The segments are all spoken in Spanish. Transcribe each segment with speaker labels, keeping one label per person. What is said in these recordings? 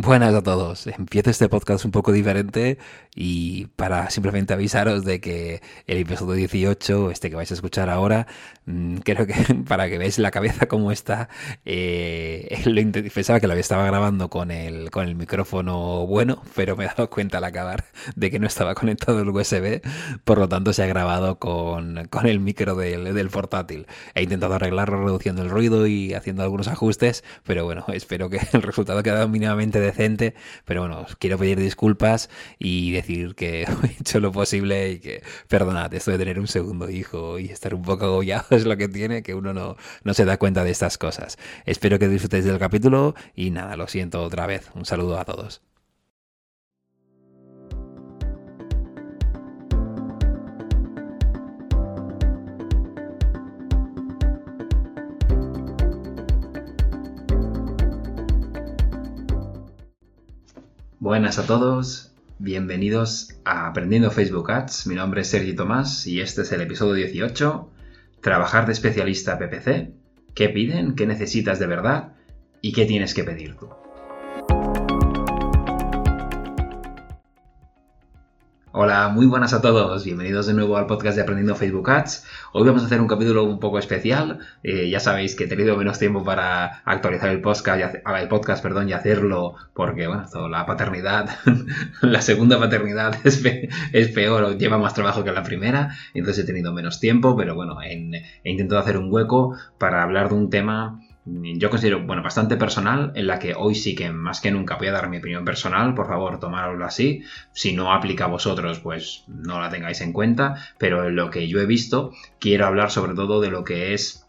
Speaker 1: Buenas a todos. Empiezo este podcast un poco diferente y para simplemente avisaros de que el episodio 18, este que vais a escuchar ahora, mm, creo que para que veáis la cabeza como está, eh, lo pensaba que lo estaba grabando con el, con el micrófono bueno, pero me he dado cuenta al acabar de que no estaba conectado el USB, por lo tanto se ha grabado con, con el micro del, del portátil. He intentado arreglarlo reduciendo el ruido y haciendo algunos ajustes, pero bueno, espero que el resultado quede mínimamente decente, pero bueno, os quiero pedir disculpas y decir que he hecho lo posible y que, perdonad, esto de tener un segundo hijo y estar un poco agobiado es lo que tiene, que uno no, no se da cuenta de estas cosas. Espero que disfrutéis del capítulo y nada, lo siento otra vez. Un saludo a todos. Buenas a todos, bienvenidos a Aprendiendo Facebook Ads. Mi nombre es Sergi Tomás y este es el episodio 18. Trabajar de especialista PPC. ¿Qué piden? ¿Qué necesitas de verdad? ¿Y qué tienes que pedir tú? Hola, muy buenas a todos. Bienvenidos de nuevo al podcast de Aprendiendo Facebook Ads. Hoy vamos a hacer un capítulo un poco especial. Eh, ya sabéis que he tenido menos tiempo para actualizar el podcast, y el podcast perdón, y hacerlo porque, bueno, la paternidad, la segunda paternidad es, peor, lleva más trabajo que la primera. Entonces he tenido menos tiempo, pero bueno, he intentado hacer un hueco para hablar de un tema yo considero, bueno, bastante personal, en la que hoy sí que más que nunca voy a dar mi opinión personal, por favor, tomároslo así. Si no aplica a vosotros, pues no la tengáis en cuenta, pero en lo que yo he visto, quiero hablar sobre todo de lo que es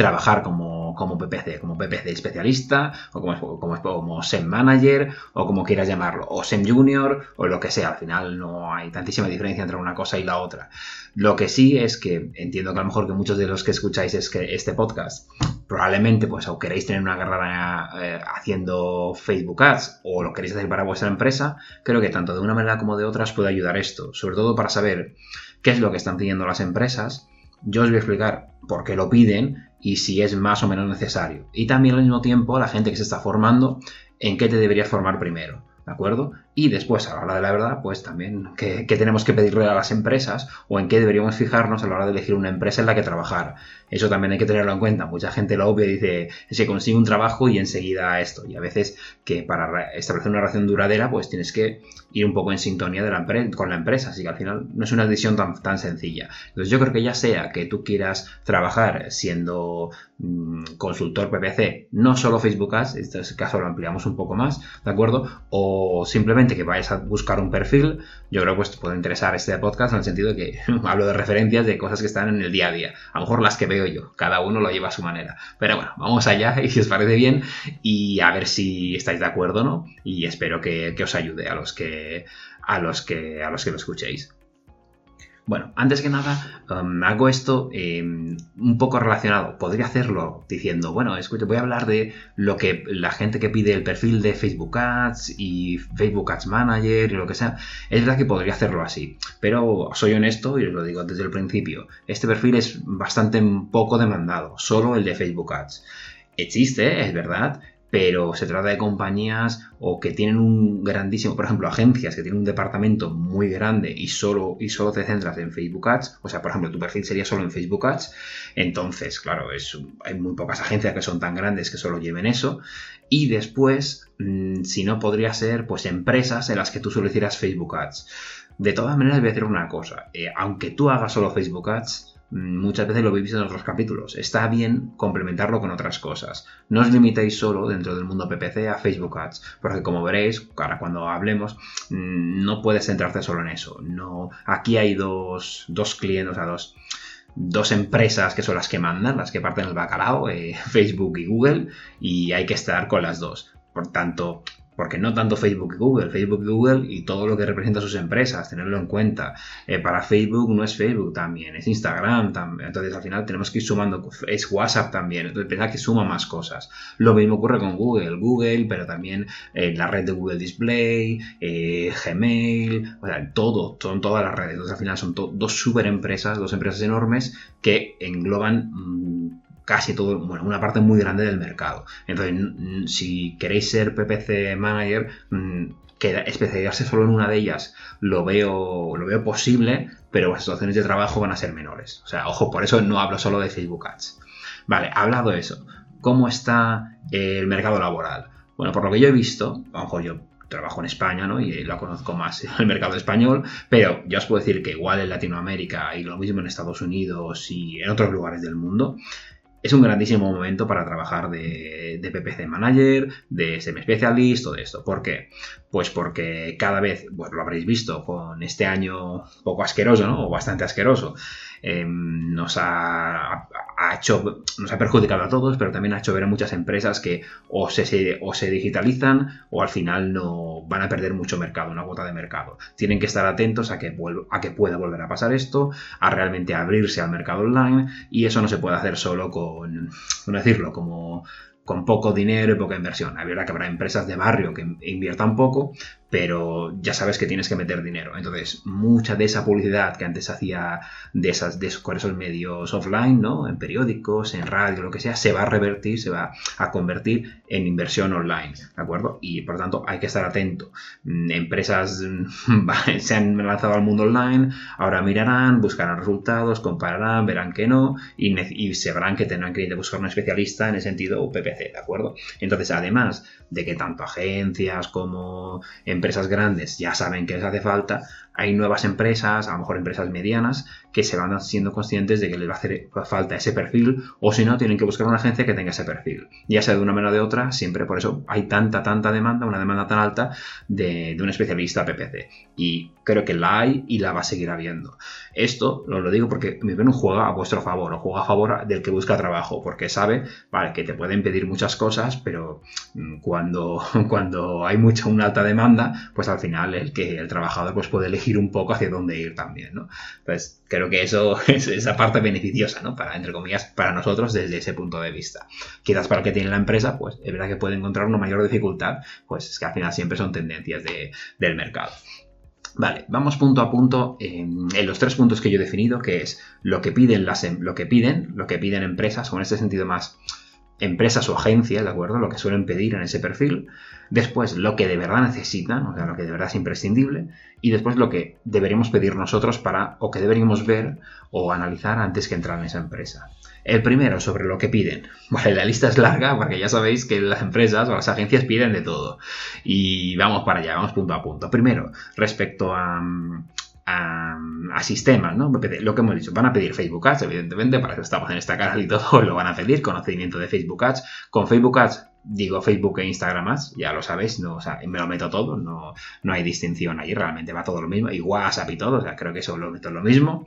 Speaker 1: trabajar como, como PPC, como PPC especialista, o como, como, SEM Manager, o como quieras llamarlo, o SEM Junior, o lo que sea. Al final no hay tantísima diferencia entre una cosa y la otra. Lo que sí es que entiendo que a lo mejor que muchos de los que escucháis es que este podcast probablemente pues o queréis tener una carrera eh, haciendo Facebook Ads o lo queréis hacer para vuestra empresa, creo que tanto de una manera como de otra os puede ayudar esto, sobre todo para saber qué es lo que están pidiendo las empresas. Yo os voy a explicar por qué lo piden y si es más o menos necesario. Y también al mismo tiempo la gente que se está formando, en qué te deberías formar primero. ¿De acuerdo? Y después, a la hora de la verdad, pues también qué, tenemos que pedirle a las empresas o en qué deberíamos fijarnos a la hora de elegir una empresa en la que trabajar. Eso también hay que tenerlo en cuenta. Mucha gente lo obvia y dice, se consigue un trabajo y enseguida esto. Y a veces que para establecer una relación duradera, pues tienes que ir un poco en sintonía con la empresa. Así que al final no es una decisión tan, tan sencilla. Entonces yo creo que ya sea que tú quieras trabajar siendo mm, consultor PPC, no solo Facebook Ads, en este caso lo ampliamos un poco más, ¿de acuerdo? O simplemente que vayas a buscar un perfil, yo creo que pues, puede interesar este podcast en el sentido de que hablo de referencias de cosas que están en el día a día. A lo mejor las que veo yo, cada uno lo lleva a su manera. Pero bueno, vamos allá y si os parece bien y a ver si estáis de acuerdo, ¿no? Y espero que, que os ayude a los que, a los que, a los que lo escuchéis. Bueno, antes que nada, um, hago esto em, un poco relacionado. Podría hacerlo diciendo, bueno, escucha, voy a hablar de lo que la gente que pide el perfil de Facebook Ads y Facebook Ads Manager y lo que sea. Es verdad que podría hacerlo así, pero soy honesto y os lo digo desde el principio. Este perfil es bastante poco demandado, solo el de Facebook Ads. Existe, es verdad, pero se trata de compañías o que tienen un grandísimo, por ejemplo, agencias que tienen un departamento muy grande y solo, y solo te centras en Facebook Ads, o sea, por ejemplo, tu perfil sería solo en Facebook Ads, entonces, claro, es, hay muy pocas agencias que son tan grandes que solo lleven eso, y después, mm, si no, podría ser, pues, empresas en las que tú solo hicieras Facebook Ads. De todas maneras, voy a decir una cosa, eh, aunque tú hagas solo Facebook Ads, muchas veces lo visto en otros capítulos. Está bien complementarlo con otras cosas. No os limitéis solo dentro del mundo PPC a Facebook Ads, porque como veréis, ahora cuando hablemos, mm, no puedes centrarte solo en eso. No, aquí hay dos, dos clientes, o sea, dos, dos empresas que son las que mandan, las que parten el bacalao, eh, Facebook y Google, y hay que estar con las dos. Por tanto, porque no tanto Facebook y Google, Facebook y Google y todo lo que representa sus empresas, tenerlo en cuenta. Eh, para Facebook no es Facebook también, es Instagram. Entonces al final tenemos que ir sumando, es WhatsApp también, entonces pensar que suma más cosas. Lo mismo ocurre con Google, Google, pero también eh, la red de Google Display, eh, Gmail, o sea, todo, son todas las redes. Entonces al final son dos super empresas, dos empresas enormes que engloban... Mm, casi todo, bueno, una parte muy grande del mercado. Entonces, si queréis ser PPC Manager, mm, que especializarse solo en una de ellas lo veo, lo veo posible, pero las situaciones de trabajo van a ser menores. O sea, ojo, por eso no hablo solo de Facebook Ads. Vale, hablado eso, ¿cómo está el mercado laboral? Bueno, por lo que yo he visto, a lo mejor yo trabajo en España, ¿no? Y lo conozco más el mercado español, pero ya os puedo decir que igual en Latinoamérica y lo mismo en Estados Unidos y en otros lugares del mundo, es un grandísimo momento para trabajar de, PPC Manager, de Semi Specialist, todo esto. ¿Por qué? Pues porque cada vez, bueno, lo habréis visto con este año poco asqueroso, ¿no? O bastante asqueroso. Em, nos ha, hecho, nos ha perjudicado a todos, pero también ha hecho ver a muchas empresas que o se, o se digitalizan o al final no van a perder mucho mercado, una cuota de mercado. Tienen que estar atentos a que, a que pueda volver a pasar esto, a realmente abrirse al mercado online y eso no se puede hacer solo con, ¿cómo decirlo? Como con poco dinero y poca inversión. Verdad que habrá empresas de barrio que inviertan poco, pero ya sabes que tienes que meter dinero. Entonces, mucha de esa publicidad que antes hacía de esas, de esos, con esos medios offline, ¿no? En periódicos, en radio, lo que sea, se va a revertir, se va a convertir en inversión online, ¿de acuerdo? Y por tanto, hay que estar atento. Mm, empresas se han lanzado al mundo online, ahora mirarán, buscarán resultados, compararán, verán que no, y, y sabrán que tendrán que ir a buscar un especialista en el sentido UPPC, ¿de acuerdo? Entonces, además de que tanto agencias como empresas grandes ya saben que les hace falta, hay nuevas empresas, a lo mejor empresas medianas, que se van siendo conscientes de que les va a hacer falta ese perfil, o si no, tienen que buscar una agencia que tenga ese perfil. Ya sea de una manera o de otra, siempre por eso hay tanta, tanta demanda, una demanda tan alta de, un especialista PPC. Y creo que la hay y la va a seguir habiendo. Esto lo, lo digo porque mi un juega a vuestro favor, o juega a favor del que busca trabajo, porque sabe, que te pueden pedir muchas cosas, pero mm, cuando, cuando hay mucha, una alta demanda, pues al final el que el trabajador pues puede elegir un poco hacia dónde ir también, ¿no? Entonces, creo que eso es esa parte beneficiosa, ¿no? Para, entre comillas, para nosotros desde ese punto de vista. Quizás para el que tiene la empresa, pues es verdad que puede encontrar una mayor dificultad, pues es que al final siempre son tendencias del mercado. Vale, vamos punto a punto en, los tres puntos que yo he definido, que es lo que piden las em, lo que piden, lo que piden empresas, o en este sentido más empresas o agencias, ¿de acuerdo? Lo que suelen pedir en ese perfil. Después, lo que de verdad necesitan, o sea, lo que de verdad es imprescindible. Y después, lo que deberíamos pedir nosotros para, o que deberíamos ver o analizar antes que entrar en esa empresa. El primero, sobre lo que piden. Vale, la lista es larga porque ya sabéis que las empresas o las agencias piden de todo. Y vamos para allá, vamos punto a punto. Primero, respecto a, a, sistemas, ¿no? Lo que hemos dicho, van a pedir Facebook Ads, evidentemente, para eso estamos en esta canal y todo, lo van a pedir, conocimiento de Facebook Ads. Con Facebook Ads, digo Facebook e Instagram Ads, ya lo sabéis, no, o sea, me lo meto todo, no, no hay distinción ahí, realmente va todo lo mismo, y WhatsApp y todo, o sea, creo que eso lo meto lo mismo.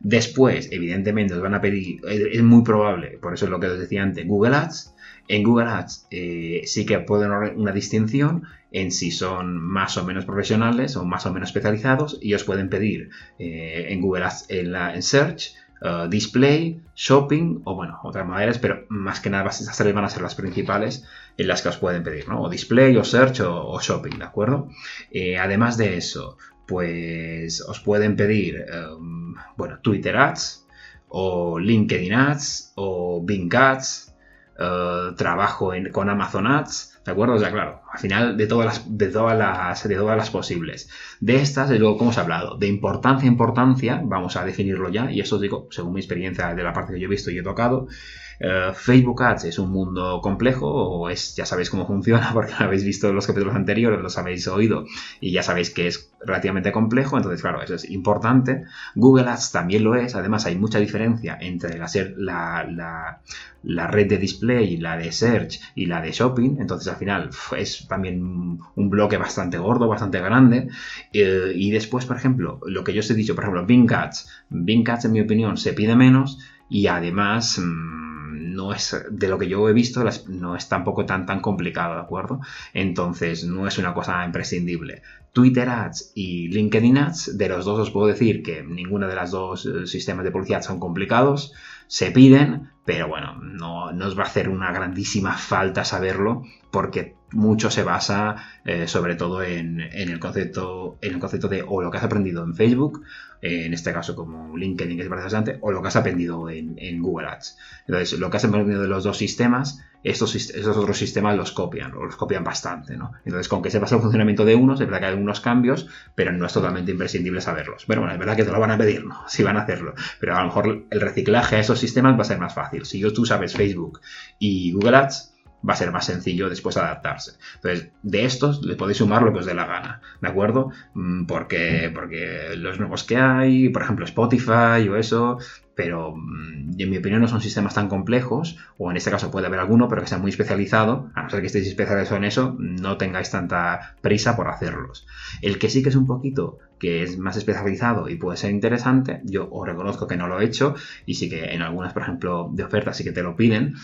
Speaker 1: Después, evidentemente, os van a pedir, es muy probable, por eso es lo que os decía antes, Google Ads, en Google Ads eh, sí que pueden haber una distinción en si son más o menos profesionales o más o menos especializados y os pueden pedir eh, en Google Ads en, la, en Search, eh, Display, Shopping o bueno, otras maneras, pero más que nada esas tres van a ser las principales en las que os pueden pedir, ¿no? O Display o Search o, Shopping, ¿de acuerdo? además de eso, pues os pueden pedir, bueno, Twitter Ads o LinkedIn Ads o Bing Ads eh, trabajo con Amazon Ads, ¿de acuerdo? O sea, claro, al final de todas las, de todas las, de todas las posibles. De estas, de luego, como os he hablado, de importancia, importancia, vamos a definirlo ya, y esto os digo, según mi experiencia de la parte que yo he visto y he tocado, eh, Facebook Ads es un mundo complejo, o es, ya sabéis cómo funciona, porque lo habéis visto en los capítulos anteriores, los habéis oído, y ya sabéis que es relativamente complejo, entonces, claro, eso es importante. Google Ads también lo es, además hay mucha diferencia entre la, la, la, red de display, la de search y la de shopping, entonces al final es también un bloque bastante gordo, bastante grande. Eh, y después, por ejemplo, lo que yo os he dicho, por ejemplo, Bing Ads. Bing Ads, en mi opinión, se pide menos y además... Mm, no es, de lo que yo he visto, no es tampoco tan, tan complicado, ¿de acuerdo? Entonces, no es una cosa imprescindible. Twitter Ads y LinkedIn Ads, de los dos os puedo decir que ninguna de las dos eh, sistemas de publicidad son complicados, se piden, pero bueno, no, no os va a hacer una grandísima falta saberlo porque mucho se basa eh, sobre todo en, el concepto, en el concepto de o lo que has aprendido en Facebook, eh, en este caso como LinkedIn que es bastante, o lo que has aprendido en, Google Ads. Entonces, lo que has aprendido de los dos sistemas, estos, otros sistemas los copian, o los copian bastante, ¿no? Entonces, con que sepas el funcionamiento de unos, es verdad que hay algunos cambios, pero no es totalmente imprescindible saberlos. Pero bueno, es verdad que te lo van a pedir, ¿no? Si van a hacerlo. Pero a lo mejor el reciclaje a esos sistemas va a ser más fácil. Si tú sabes Facebook y Google Ads, va a ser más sencillo después adaptarse. Entonces, de estos le podéis sumar lo que os dé la gana, ¿de acuerdo? Mm, porque, porque los nuevos que hay, por ejemplo Spotify o eso, pero mm, en mi opinión no son sistemas tan complejos, o en este caso puede haber alguno, pero que sea muy especializado, a no ser que estéis especializados en eso, no tengáis tanta prisa por hacerlos. El que sí que es un poquito que es más especializado y puede ser interesante, yo os reconozco que no lo he hecho y sí que en algunas, por ejemplo, de ofertas sí que te lo piden,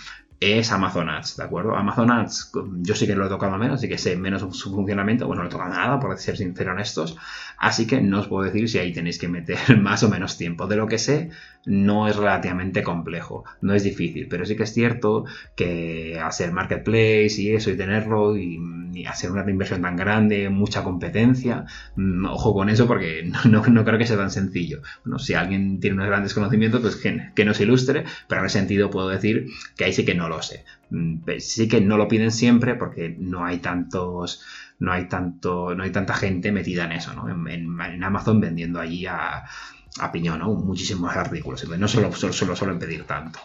Speaker 1: es Amazon Ads, ¿de acuerdo? Amazon Ads, yo sí que lo he tocado menos, así que sé menos su funcionamiento, bueno, no he tocado nada, por ser sincero en estos, así que no os puedo decir si ahí tenéis que meter más o menos tiempo. De lo que sé, no es relativamente complejo, no es difícil, pero sí que es cierto que hacer marketplace y eso y tenerlo y, hacer una inversión tan grande, mucha competencia, mm, ojo con eso porque no, creo que sea tan sencillo. Bueno, si alguien tiene unos grandes conocimientos, pues que, que nos ilustre, pero en ese sentido puedo decir que ahí sí que no lo sé. Mm, sí que no lo piden siempre porque no hay tantos no hay tanto no hay tanta gente metida en eso ¿no? en, Amazon vendiendo allí a, a piñón ¿no? muchísimos artículos no solo, solo, suelen pedir tanto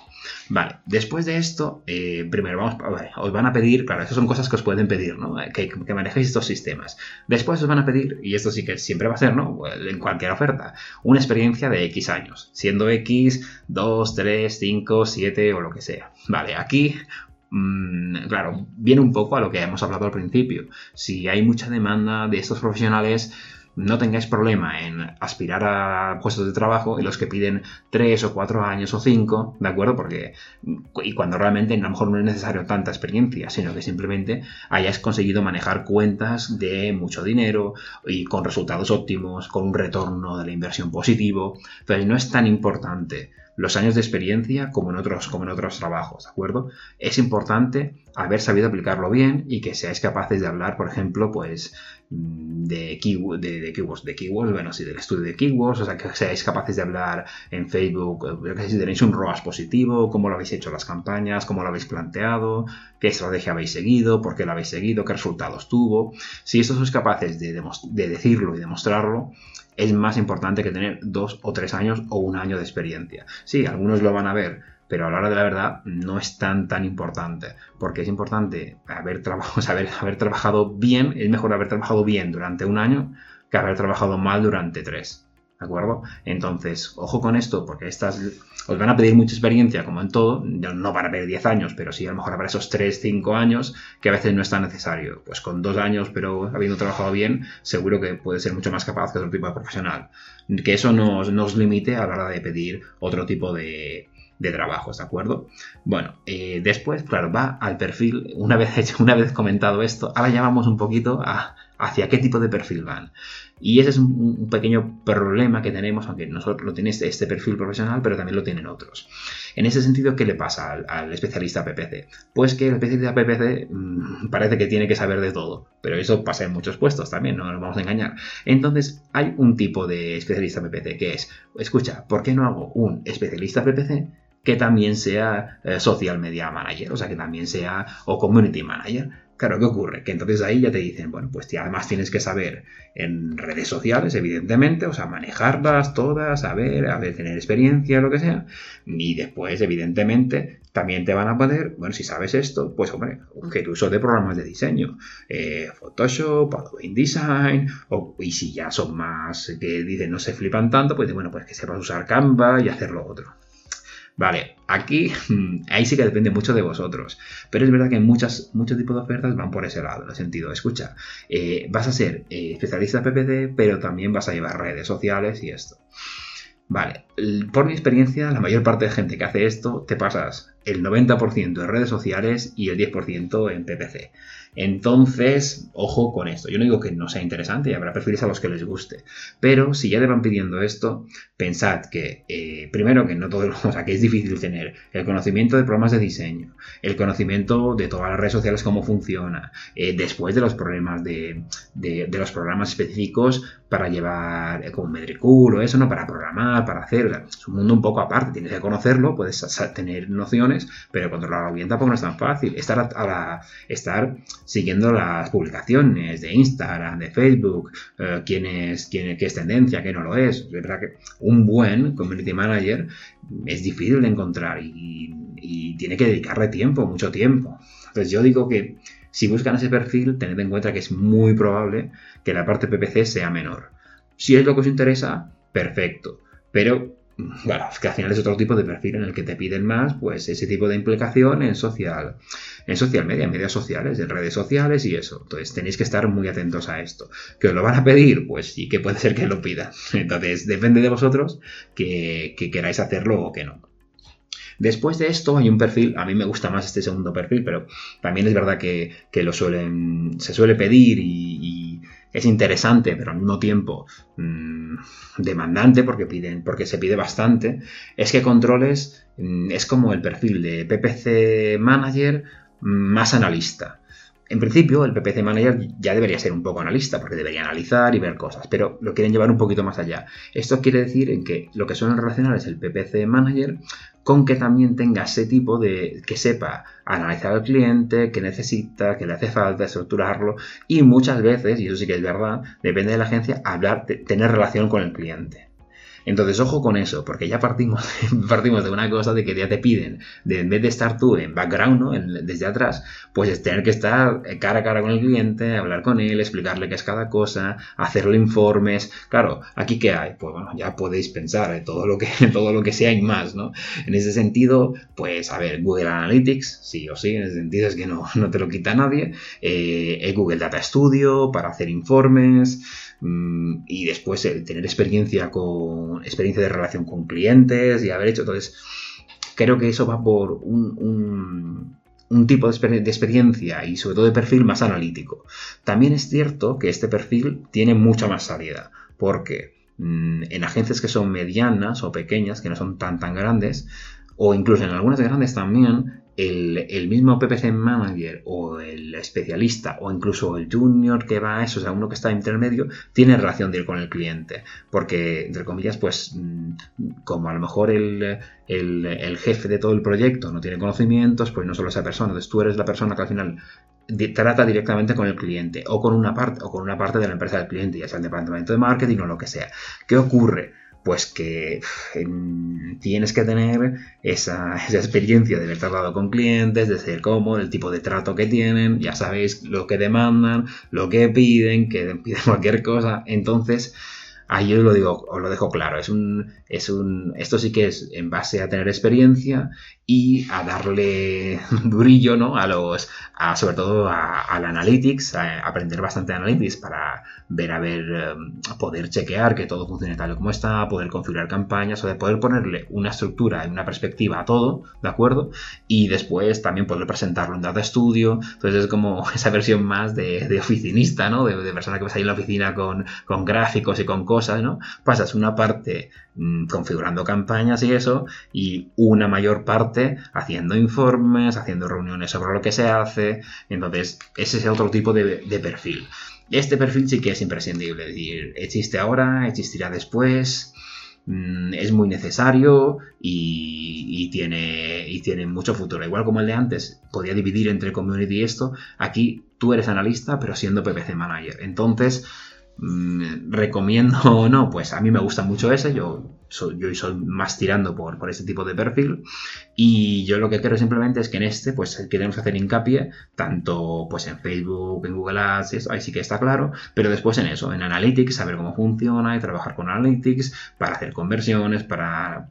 Speaker 1: vale después de esto eh, primero vamos a ver, os van a pedir claro esas son cosas que os pueden pedir ¿no? que, que, manejéis estos sistemas después os van a pedir y esto sí que siempre va a ser ¿no? en cualquier oferta una experiencia de X años siendo X 2, 3, 5, 7 o lo que sea vale aquí Mm, claro, viene un poco a lo que hemos hablado al principio. Si hay mucha demanda de estos profesionales, no tengáis problema en aspirar a puestos de trabajo y los que piden 3 o 4 años o 5, ¿de acuerdo? Porque, y cuando realmente a lo mejor no es necesario tanta experiencia, sino que simplemente hayáis conseguido manejar cuentas de mucho dinero y con resultados óptimos, con un retorno de la inversión positivo. Entonces, no es tan importante los años de experiencia como en otros, como en otros trabajos, ¿de acuerdo? Es importante haber sabido aplicarlo bien y que seáis capaces de hablar, por ejemplo, pues mm, de, keywords, de keywords, bueno, sí, del estudio de keywords, o sea, que seáis capaces de hablar en Facebook, yo que sé, si tenéis un ROAS positivo, cómo lo habéis hecho las campañas, cómo lo habéis planteado, qué estrategia habéis seguido, por qué lo habéis seguido, qué resultados tuvo. Si esto sois capaces de decirlo y demostrarlo, es más importante que tener dos o tres años o un año de experiencia. Sí, algunos lo van a ver, pero a la hora de la verdad no es tan tan importante, porque es importante haber, haber, haber trabajado bien, es mejor haber trabajado bien durante un año que haber trabajado mal durante tres. ¿De acuerdo? Entonces, ojo con esto, porque estas os van a pedir mucha experiencia, como en todo, no para pedir 10 años, pero sí a lo mejor para esos 3, 5 años, que a veces no es tan necesario. Pues con 2 años, pero habiendo trabajado bien, seguro que puede ser mucho más capaz que otro tipo de profesional. Que eso nos, nos limite a la hora de pedir otro tipo de, de trabajos, ¿de acuerdo? Bueno, eh, después, claro, va al perfil, una vez, hecho, una vez comentado esto, ahora ya vamos un poquito a hacia qué tipo de perfil van. Y ese es un, pequeño problema que tenemos, aunque nosotros lo tiene este, perfil profesional, pero también lo tienen otros. En ese sentido, ¿qué le pasa al, especialista PPC? Pues que el especialista PPC mm, parece que tiene que saber de todo, pero eso pasa en muchos puestos también, no nos vamos a engañar. Entonces, hay un tipo de especialista PPC que es, escucha, ¿por qué no hago un especialista PPC que también sea eh, social media manager, o sea, que también sea o community manager. Claro, ¿qué ocurre? Que entonces ahí ya te dicen, bueno, pues además tienes que saber en redes sociales, evidentemente, o sea, manejarlas todas, saber, a ver, tener experiencia, lo que sea. Y después, evidentemente, también te van a poder, bueno, si sabes esto, pues hombre, que tu uso de programas de diseño, eh, Photoshop, Adobe InDesign, o, y si ya son más que dicen no se flipan tanto, pues bueno, pues que sepas usar Canva y hacer lo otro. Vale, aquí, ahí sí que depende mucho de vosotros. Pero es verdad que muchas, muchos tipos de ofertas van por ese lado, en el sentido, escucha, eh, vas a ser eh, especialista PPC, pero también vas a llevar redes sociales y esto. Vale, por mi experiencia, la mayor parte de gente que hace esto, te pasas el 90% en redes sociales y el 10% en PPC. Entonces, ojo con esto. Yo no digo que no sea interesante y habrá perfiles a los que les guste. Pero si ya te van pidiendo esto, pensad que, eh, primero, que no todo, o sea, que es difícil tener el conocimiento de programas de diseño, el conocimiento de todas las redes sociales, cómo funciona, eh, después de los problemas de, de, los programas específicos para llevar eh, como Medricool o eso, ¿no? Para programar, para hacer. Es un mundo un poco aparte, tienes que conocerlo, puedes tener nociones, pero controlarlo bien tampoco no es tan fácil. Estar, a la, estar siguiendo las publicaciones de Instagram, de Facebook, eh, quién, es, quién, qué es tendencia, qué no lo es. Es verdad que un buen community manager es difícil de encontrar y, y tiene que dedicarle tiempo, mucho tiempo. Entonces yo digo que si buscan ese perfil, tened en cuenta que es muy probable que la parte PPC sea menor. Si es lo que os interesa, perfecto. Pero, bueno, que al final es otro tipo de perfil en el que te piden más, pues ese tipo de implicación en social, en social media, en medios sociales, en redes sociales y eso. Entonces tenéis que estar muy atentos a esto. ¿Que os lo van a pedir? Pues sí, que puede ser que lo pidan. Entonces depende de vosotros que queráis hacerlo o que no. Después de esto hay un perfil, a mí me gusta más este segundo perfil, pero también es verdad que, lo suelen, se suele pedir y, es interesante, pero al mismo tiempo mm, demandante porque, piden, porque se pide bastante, es que controles mm, es como el perfil de PPC Manager mm, más analista. En principio, el PPC Manager ya debería ser un poco analista, porque debería analizar y ver cosas, pero lo quieren llevar un poquito más allá. Esto quiere decir en que lo que suelen relacionar es el PPC Manager con que también tenga ese tipo de que sepa analizar al cliente, que necesita, que le hace falta estructurarlo y muchas veces, y eso sí que es verdad, depende de la agencia, hablar, tener relación con el cliente. Entonces, ojo con eso, porque ya partimos, partimos de una cosa de que ya te piden, de en vez de estar tú en background, ¿no? desde atrás, pues es tener que estar cara a cara con el cliente, hablar con él, explicarle qué es cada cosa, hacerle informes. Claro, aquí qué hay, pues bueno, ya podéis pensar en todo lo que, todo lo que sea y más, ¿no? En ese sentido, pues a ver, Google Analytics, sí o sí, en ese sentido es que no, no te lo quita nadie. Eh, Google Data Studio para hacer informes. Mm, y después tener experiencia con experiencia de relación con clientes y haber hecho entonces creo que eso va por un, un, tipo de, de, experiencia y sobre todo de perfil más analítico. También es cierto que este perfil tiene mucha más salida porque mm, en agencias que son medianas o pequeñas que no son tan tan grandes o incluso en algunas grandes también el, mismo PPC Manager o el especialista o incluso el junior que va a eso, o sea, uno que está intermedio, tiene relación de ir con el cliente. Porque, entre comillas, pues mm, como a lo mejor el, jefe de todo el proyecto no tiene conocimientos, pues no solo esa persona, entonces tú eres la persona que al final trata directamente con el cliente o con una parte o con una parte de la empresa del cliente, ya sea el departamento de marketing o lo que sea. ¿Qué ocurre? Pues que tienes que tener esa, experiencia de haber tratado con clientes, de ser cómodo, el tipo de trato que tienen, ya sabéis lo que demandan, lo que piden, que piden cualquier cosa. Entonces, ahí os lo digo, os lo dejo claro. Es un, es un, esto sí que es en base a tener experiencia y a darle durillo, ¿no? A los, a, sobre todo al analytics, a aprender bastante analytics para ver, a ver, em, poder chequear que todo funcione tal como está, poder configurar campañas, o de poder ponerle una estructura y una perspectiva a todo, ¿de acuerdo? Y después también poder presentarlo en Data Studio. Entonces es como esa versión más de, oficinista, ¿no? De, persona que vas ahí en la oficina con, con gráficos y con cosas, ¿no? Pasas una parte mm, configurando campañas y eso, y una mayor parte haciendo informes, haciendo reuniones sobre lo que se hace. Entonces, ese es otro tipo de, perfil. Este perfil sí que es imprescindible, es decir, existe ahora, existirá después, mm, es muy necesario y, tiene, y tiene mucho futuro. Igual como el de antes, podía dividir entre community y esto, aquí tú eres analista pero siendo PPC manager. Entonces, mm, recomiendo o no, pues a mí me gusta mucho ese, yo yo soy más tirando por, por este tipo de perfil. Y yo lo que quiero simplemente es que en este pues queremos hacer hincapié tanto pues en Facebook, en Google Ads, ahí sí que está claro, pero después en eso, en Analytics, saber cómo funciona y trabajar con Analytics para hacer conversiones, para,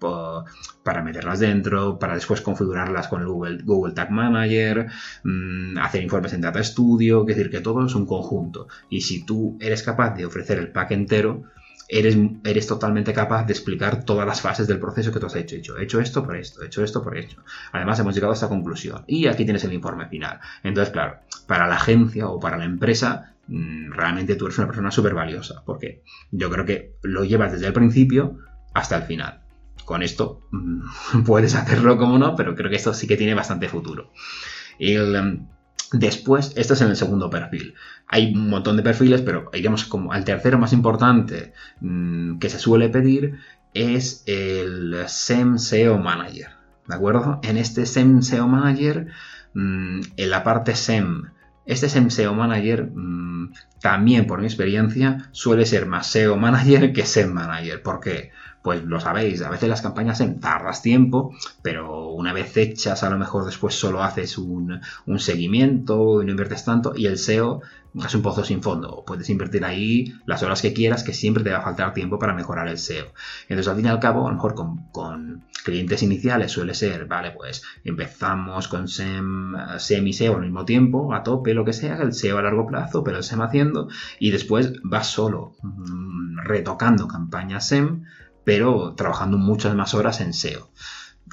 Speaker 1: para meterlas dentro, para después configurarlas con Google, Google Tag Manager, mm, hacer informes en Data Studio, es decir, que todo es un conjunto. Y si tú eres capaz de ofrecer el pack entero, eres, eres totalmente capaz de explicar todas las fases del proceso que tú has hecho. He hecho, he hecho esto por esto, he hecho esto por esto. Además, hemos llegado a esta conclusión. Y aquí tienes el informe final. Entonces, claro, para la agencia o para la empresa, mm, realmente tú eres una persona súper valiosa. Porque yo creo que lo llevas desde el principio hasta el final. Con esto mm, puedes hacerlo como no, pero creo que esto sí que tiene bastante futuro. El, em, Después, este es en el segundo perfil. Hay un montón de perfiles, pero digamos como el tercero más importante mm, que se suele pedir es el SEM SEO Manager. ¿De acuerdo? En este SEM SEO Manager, mm, en la parte SEM, este SEM SEO Manager mm, también por mi experiencia suele ser más SEO Manager que SEM Manager. ¿Por qué? Pues lo sabéis, a veces las campañas tardas tiempo, pero una vez hechas a lo mejor después solo haces un, seguimiento y no inviertes tanto y el SEO es un pozo sin fondo. Puedes invertir ahí las horas que quieras, que siempre te va a faltar tiempo para mejorar el SEO. Entonces, al fin y al cabo, a lo mejor con, clientes iniciales suele ser, vale, pues empezamos con SEM, SEM y SEO al mismo tiempo, a tope, lo que sea, el SEO a largo plazo, pero el SEM haciendo, y después vas solo mm, retocando campañas SEM pero trabajando muchas más horas en SEO.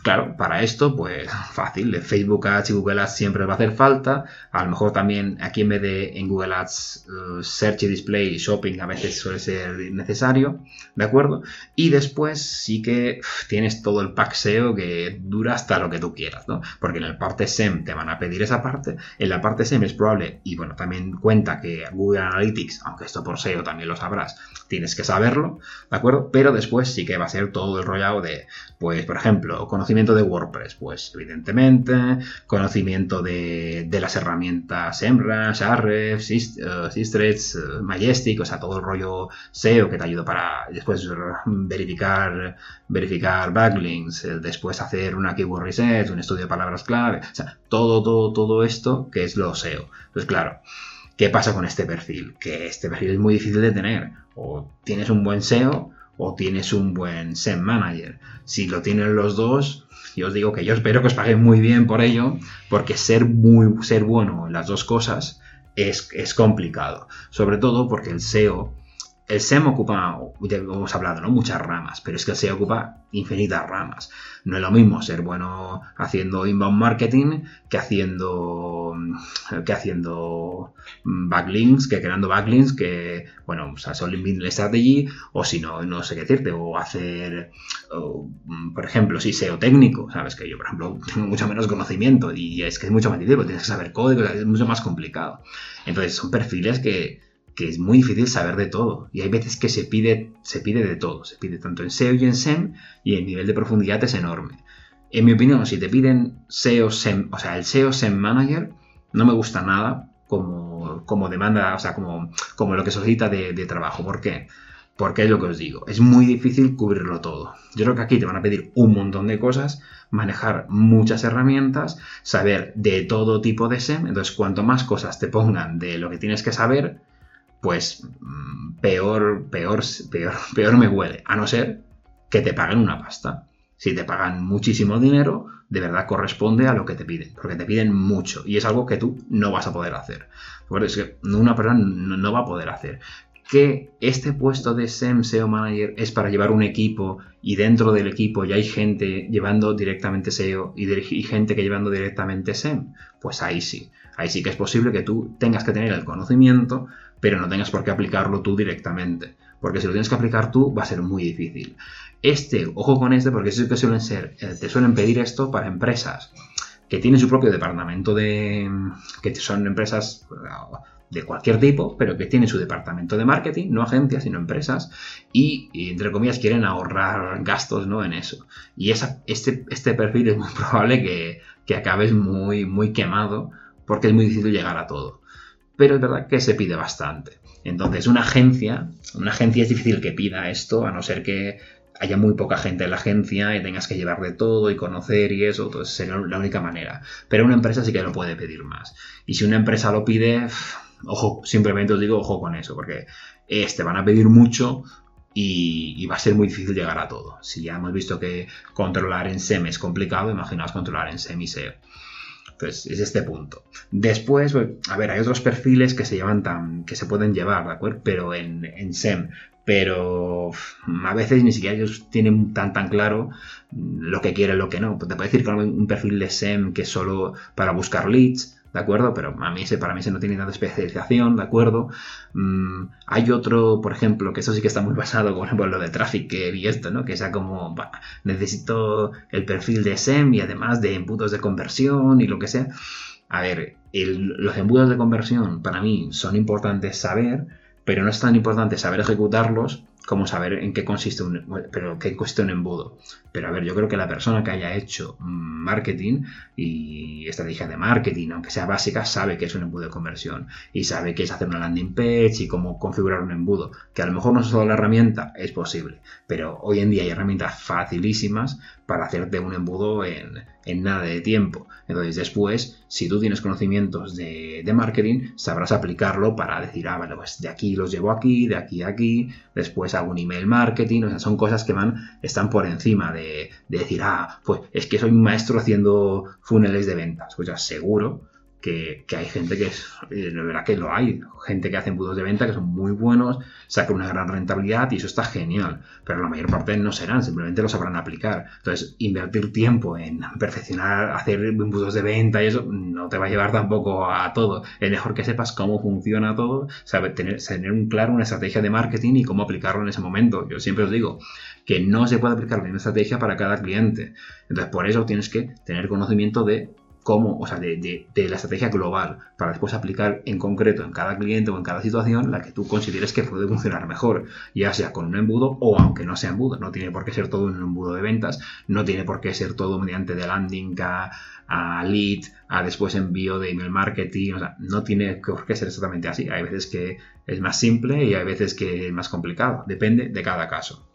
Speaker 1: Claro, para esto, pues fácil, Facebook Ads y Google Ads siempre va a hacer falta. A lo mejor también aquí en vez de en Google Ads eh, Search y Display y Shopping a veces suele ser necesario, ¿de acuerdo? Y después sí que tienes todo el pack SEO que dura hasta lo que tú quieras, ¿no? Porque en el parte SEM te van a pedir esa parte. En la parte SEM es probable, y bueno, también cuenta que Google Analytics, aunque esto por SEO también lo sabrás, tienes que saberlo, ¿de acuerdo? Pero después sí que va a ser todo el rollado de, pues, por ejemplo, conocimiento de WordPress, pues, evidentemente, conocimiento de, las herramientas SEMrush, Ahrefs, Sistrix, uh, Majestic, o sea, todo el rollo SEO que te ayuda para después verificar, verificar backlinks, eh, después hacer una keyword reset, un estudio de palabras clave, o sea, todo, todo, todo esto que es lo SEO. Entonces, claro, ¿qué pasa con este perfil? Que este perfil es muy difícil de tener o tienes un buen SEO o tienes un buen SEM manager. Si lo tienen los dos, yo os digo que yo espero que os paguen muy bien por ello, porque ser, muy, ser bueno en las dos cosas es, es complicado. Sobre todo porque el SEO el SEM ocupa, hemos hablado, ¿no? Muchas ramas, pero es que el SEO ocupa infinitas ramas. No es lo mismo ser bueno haciendo inbound marketing que haciendo, que haciendo backlinks, que creando backlinks, que, bueno, o sea, solo building strategy, o si no, no sé qué decirte, o hacer, por ejemplo, si SEO técnico, sabes que yo, por ejemplo, tengo mucho menos conocimiento y es que es mucho más difícil, tienes que saber código, es mucho más complicado. Entonces, son perfiles que, que es muy difícil saber de todo. Y hay veces que se pide, se pide de todo. Se pide tanto en SEO y en SEM y el nivel de profundidad es enorme. En mi opinión, si te piden SEO, SEM, o sea, el SEO SEM Manager, no me gusta nada como, como demanda, o sea, como, como lo que solicita de, de trabajo. ¿Por qué? Porque es lo que os digo, es muy difícil cubrirlo todo. Yo creo que aquí te van a pedir un montón de cosas, manejar muchas herramientas, saber de todo tipo de SEM. Entonces, cuanto más cosas te pongan de lo que tienes que saber, pues mm, peor, peor, peor, peor me huele. A no ser que te paguen una pasta. Si te pagan muchísimo dinero, de verdad corresponde a lo que te piden, porque te piden mucho y es algo que tú no vas a poder hacer. es que una persona no, va a poder hacer. Que este puesto de SEM, SEO Manager, es para llevar un equipo y dentro del equipo ya hay gente llevando directamente SEO y, y gente que llevando directamente SEM, pues ahí sí. Ahí sí que es posible que tú tengas que tener el conocimiento pero no tengas por qué aplicarlo tú directamente. Porque si lo tienes que aplicar tú, va a ser muy difícil. Este, ojo con este, porque es que suelen ser, eh, te suelen pedir esto para empresas que tienen su propio departamento de. que son empresas eh, de cualquier tipo, pero que tienen su departamento de marketing, no agencias, sino empresas, y, entre comillas quieren ahorrar gastos ¿no? en eso. Y esa, este, este perfil es muy probable que, que acabes muy, muy quemado, porque es muy difícil llegar a todo pero es verdad que se pide bastante. Entonces, una agencia, una agencia es difícil que pida esto, a no ser que haya muy poca gente en la agencia y tengas que llevar de todo y conocer y eso, entonces sería la única manera. Pero una empresa sí que lo puede pedir más. Y si una empresa lo pide, ojo, simplemente os digo ojo con eso, porque este van a pedir mucho y, va a ser muy difícil llegar a todo. Si ya hemos visto que controlar en SEM es complicado, imaginaos controlar en SEM y SEO. Entonces, es este punto. Después, a ver, hay otros perfiles que se llevan tan, que se pueden llevar, ¿de acuerdo? Pero en, en SEM pero a veces ni siquiera ellos tienen tan tan claro lo que quieren, lo que no. Te puede decir que un perfil de SEM que es solo para buscar leads, ¿de acuerdo? Pero a mí para mí ese no tiene tanta especialización, ¿de acuerdo? Mm, hay otro, por ejemplo, que eso sí que está muy basado, en lo de Trafficker y esto, ¿no? Que sea como, necesito el perfil de SEM y además de embudos de conversión y lo que sea. A ver, los embudos de conversión para mí son importantes saber, pero no es tan importante saber ejecutarlos como saber en qué consiste un, pero qué un embudo. Pero a ver, yo creo que la persona que haya hecho marketing y estrategia de marketing, aunque sea básica, sabe que es un embudo de conversión y sabe qué es hacer una landing page y cómo configurar un embudo. Que a lo mejor no es solo la herramienta, es posible, pero hoy en día hay herramientas facilísimas para hacerte un embudo en, en nada de tiempo. Entonces después, si tú tienes conocimientos de, marketing, sabrás aplicarlo para decir, ah, vale, pues de aquí los llevo aquí, de aquí a aquí, después hago un email marketing, o sea, son cosas que van, están por encima de, de decir, ah, pues es que soy un maestro haciendo funnels de ventas. Pues ya seguro que, hay gente que es, de verdad que lo hay, gente que hace embudos de venta que son muy buenos, saca una gran rentabilidad y eso está genial, pero la mayor parte no serán, simplemente lo sabrán aplicar. Entonces, invertir tiempo en perfeccionar, hacer embudos de venta y eso no te va a llevar tampoco a todo. Es mejor que sepas cómo funciona todo, saber tener, tener un claro una estrategia de marketing y cómo aplicarlo en ese momento. Yo siempre os digo que no se puede aplicar la misma estrategia para cada cliente. Entonces, por eso tienes que tener conocimiento de cómo, o sea, de, la estrategia global, para después aplicar en concreto en cada cliente o en cada situación la que tú consideres que puede funcionar mejor, ya sea con un embudo o aunque no sea embudo, no tiene por qué ser todo un embudo de ventas, no tiene por qué ser todo mediante de landing a, a lead, a después envío de email marketing, o sea, no tiene por qué ser exactamente así, hay veces que es más simple y hay veces que es más complicado, depende de cada caso.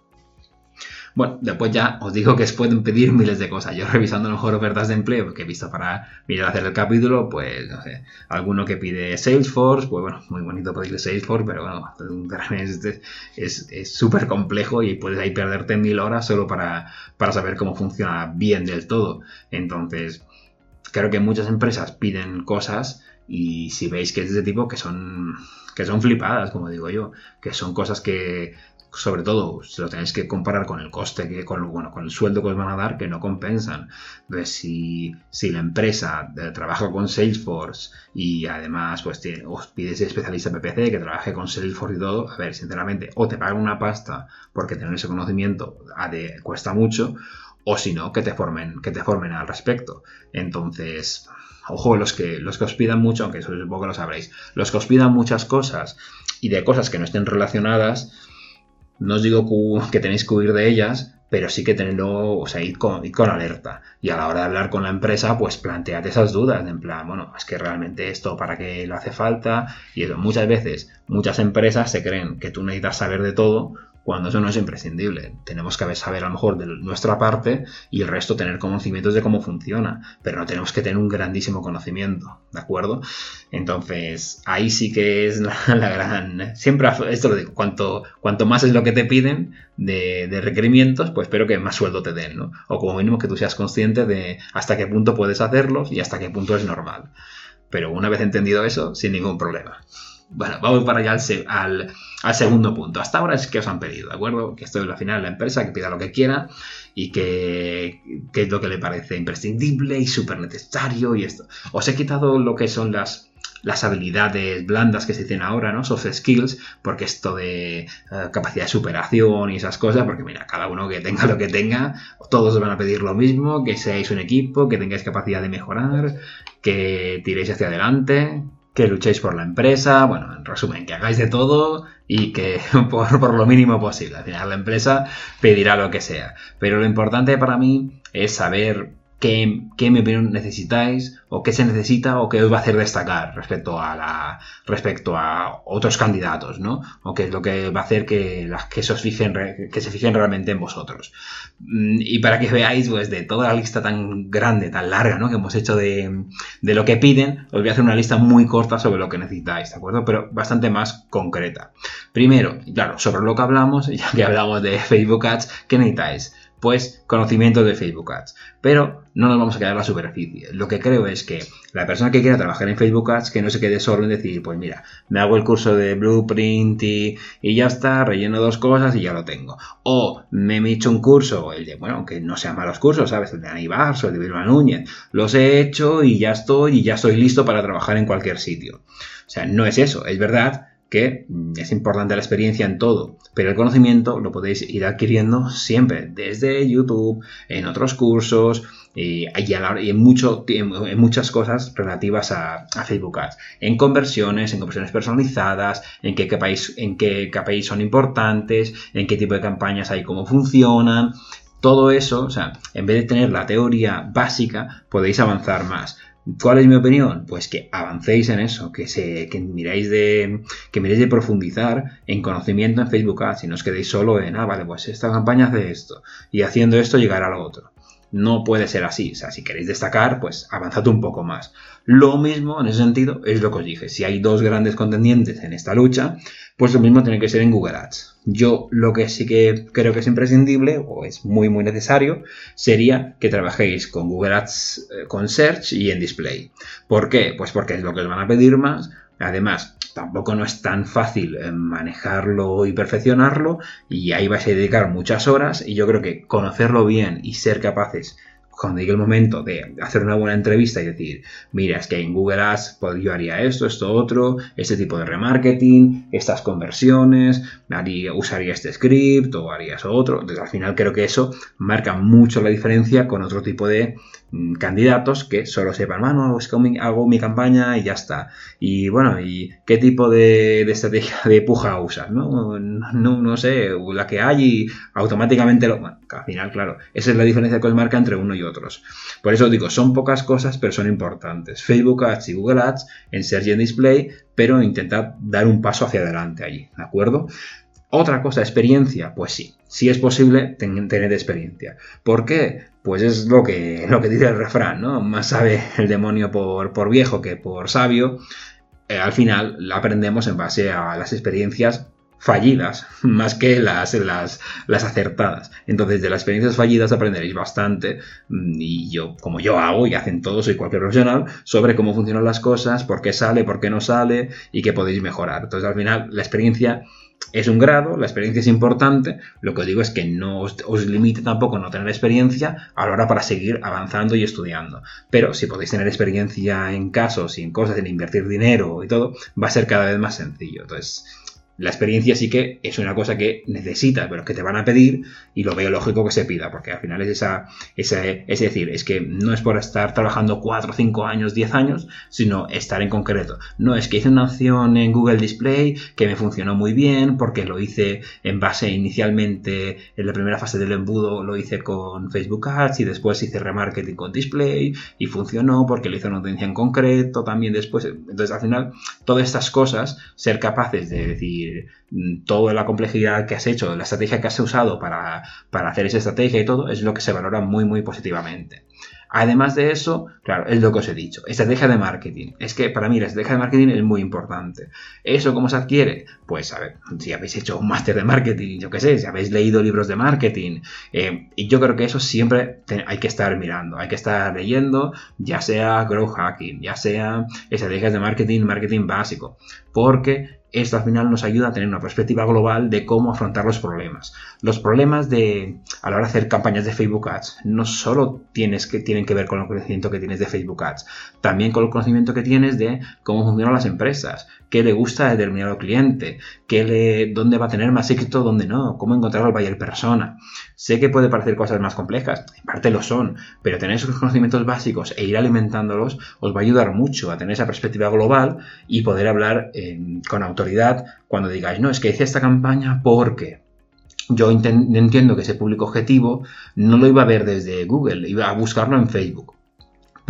Speaker 1: Bueno, después ya os digo que os pueden pedir miles de cosas. Yo revisando a lo mejor ofertas de empleo que he visto para mirar hacer el capítulo, pues no sé, alguno que pide Salesforce, pues bueno, muy bonito pedirle Salesforce, pero bueno, es súper complejo y puedes ahí perderte mil horas solo para, para saber cómo funciona bien del todo. Entonces, creo que muchas empresas piden cosas y si veis que es de ese tipo que son que son flipadas, como digo yo, que son cosas que sobre todo si lo tenéis que comparar con el coste que con, bueno, con el sueldo que os van a dar que no compensan. Entonces si, si la empresa trabaja con Salesforce y además pues tiene, os pides especialista PPC que trabaje con Salesforce y todo a ver sinceramente o te pagan una pasta porque tener ese conocimiento de, cuesta mucho o si no que te formen que te formen al respecto. Entonces ojo los que los que os pidan mucho aunque eso supongo que lo sabréis los que os pidan muchas cosas y de cosas que no estén relacionadas no os digo que tenéis que huir de ellas, pero sí que tenerlo, o sea, ir con, con, alerta. Y a la hora de hablar con la empresa, pues plantead esas dudas, en plan, bueno, es que realmente esto para qué lo hace falta. Y eso, muchas veces, muchas empresas se creen que tú necesitas saber de todo cuando eso no es imprescindible. Tenemos que saber a lo mejor de nuestra parte y el resto tener conocimientos de cómo funciona, pero no tenemos que tener un grandísimo conocimiento, ¿de acuerdo? Entonces, ahí sí que es la, gran... Siempre, esto lo digo, cuanto, cuanto más es lo que te piden de, de, requerimientos, pues espero que más sueldo te den, ¿no? O como mínimo que tú seas consciente de hasta qué punto puedes hacerlos y hasta qué punto es normal. Pero una vez entendido eso, sin ningún problema. Bueno, vamos para allá al, segundo punto. Hasta ahora es que os han pedido, ¿de acuerdo? Que esto es la final la empresa, que pida lo que quiera y que, es lo que le parece imprescindible y súper necesario y esto. Os he quitado lo que son las, las habilidades blandas que se dicen ahora, ¿no? Soft skills, porque esto de eh, capacidad de superación y esas cosas, porque mira, cada uno que tenga lo que tenga, todos os van a pedir lo mismo, que seáis un equipo, que tengáis capacidad de mejorar, que tiréis hacia adelante, que luchéis por la empresa, bueno, en resumen, que hagáis de todo y que por, lo mínimo posible. Al final la empresa pedirá lo que sea. Pero lo importante para mí es saber qué, qué mi opinión necesitáis o qué se necesita o qué os va a hacer destacar respecto a la respecto a otros candidatos, ¿no? O qué es lo que va a hacer que las que se fijen que se fijen realmente en vosotros. Mm, y para que veáis pues de toda la lista tan grande, tan larga, ¿no? que hemos hecho de, de lo que piden, os voy a hacer una lista muy corta sobre lo que necesitáis, ¿de acuerdo? Pero bastante más concreta. Primero, claro, sobre lo que hablamos, ya que hablamos de Facebook Ads, ¿qué necesitáis? Pues conocimiento de Facebook Ads. Pero no nos vamos a quedar en la superficie. Lo que creo es que la persona que quiera trabajar en Facebook Ads, que no se quede solo en decir, pues mira, me hago el curso de Blueprint y, ya está, relleno dos cosas y ya lo tengo. O me he hecho un curso, el de, bueno, aunque no sean malos cursos, ¿sabes? El de Aníbal o el de Vilma Núñez. Los he hecho y ya estoy y ya estoy listo para trabajar en cualquier sitio. O sea, no es eso, es verdad que es importante la experiencia en todo, pero el conocimiento lo podéis ir adquiriendo siempre, desde YouTube, en otros cursos y, en, muchas cosas relativas a, Facebook Ads, en conversiones, en conversiones personalizadas, en qué, país, en qué KPIs son importantes, en qué tipo de campañas hay, cómo funcionan. Todo eso, o sea, en vez de tener la teoría básica, podéis avanzar más. ¿Cuál es mi opinión? Pues que avancéis en eso, que, se, que, miráis de, que miréis de profundizar en conocimiento en Facebook Ads y no os quedéis solo en, ah, vale, pues esta campaña hace esto y haciendo esto llegar a lo otro. No puede ser así. O sea, si queréis destacar, pues avanzad un poco más. Lo mismo, en ese sentido, es lo que os dije. Si hay dos grandes contendientes en esta lucha, pues lo mismo tiene que ser en Google Ads. Yo lo que sí que creo que es imprescindible o es muy muy necesario sería que trabajéis con Google Ads, eh, con Search y en Display. ¿Por qué? Pues porque es lo que os van a pedir más. Además, tampoco no es tan fácil eh, manejarlo y perfeccionarlo y ahí vais a dedicar muchas horas y yo creo que conocerlo bien y ser capaces cuando llegue el momento de hacer una buena entrevista y decir, mira, es que en Google Ads pues, yo haría esto, esto, otro, este tipo de remarketing, estas conversiones, usaría este script o haría eso otro. Entonces, al final creo que eso marca mucho la diferencia con otro tipo de mm, candidatos que solo sepan, bueno, es que hago mi campaña y ya está. Y bueno, ¿y qué tipo de, estrategia de puja usas? ¿no? No, sé, la que hay y automáticamente lo... al final, claro, esa es la diferencia que os marca entre uno y otro otros. Por eso digo, son pocas cosas, pero son importantes. Facebook Ads y Google Ads en Search Display, pero intentad dar un paso hacia adelante allí, ¿de acuerdo? Otra cosa, experiencia, pues sí, si es posible tener experiencia. ¿Por qué? Pues es lo que, lo que dice el refrán, ¿no? Más sabe el demonio por, por viejo que por sabio. Eh, al final aprendemos en base a las experiencias fallidas más que las, las, las, acertadas. Entonces, de las experiencias fallidas aprenderéis bastante mm, y yo, como yo hago y hacen todos y cualquier profesional, sobre cómo funcionan las cosas, por qué sale, por qué no sale y qué podéis mejorar. Entonces, al final, la experiencia es un grado, la experiencia es importante, lo que os digo es que no os, os, limite tampoco no tener experiencia a la hora para seguir avanzando y estudiando. Pero si podéis tener experiencia en casos y en cosas, en invertir dinero y todo, va a ser cada vez más sencillo. Entonces, la experiencia sí que es una cosa que necesitas, pero que te van a pedir y lo veo lógico que se pida, porque al final es esa, esa es decir, es que no es por estar trabajando 4, 5 años, 10 años, sino estar en concreto. No, es que hice una acción en Google Display que me funcionó muy bien porque lo hice en base inicialmente en la primera fase del embudo lo hice con Facebook Ads y después hice remarketing con Display y funcionó porque lo hice una audiencia en concreto también después. Entonces al final todas estas cosas, ser capaces de decir Mm, toda la complejidad que has hecho, la estrategia que has usado para, hacer esa estrategia y todo, es lo que se valora muy, muy positivamente. Además de eso, claro, es lo que os he dicho, estrategia de marketing. Es que para mí la estrategia de marketing es muy importante. ¿Eso cómo se adquiere? Pues a ver, si habéis hecho un máster de marketing, yo qué sé, si habéis leído libros de marketing, eh, y yo creo que eso siempre hay que estar mirando, hay que estar leyendo, ya sea growth hacking, ya sea estrategias de marketing, marketing básico, porque esto al final nos ayuda a tener una perspectiva global de cómo afrontar los problemas. Los problemas de a la hora de hacer campañas de Facebook Ads no solo tienes que, tienen que ver con el conocimiento que tienes de Facebook Ads, también con el conocimiento que tienes de cómo funcionan las empresas, qué le gusta a determinado cliente, dónde va a tener más éxito, dónde no, cómo encontrar al buyer persona. Sé que puede parecer cosas más complejas, en parte lo son, pero tener esos conocimientos básicos e ir alimentándolos os va a ayudar mucho a tener esa perspectiva global y poder hablar con autoridad cuando digáis, no, es que hice esta campaña porque yo entiendo que ese público objetivo no lo iba a ver desde Google, iba a buscarlo en Facebook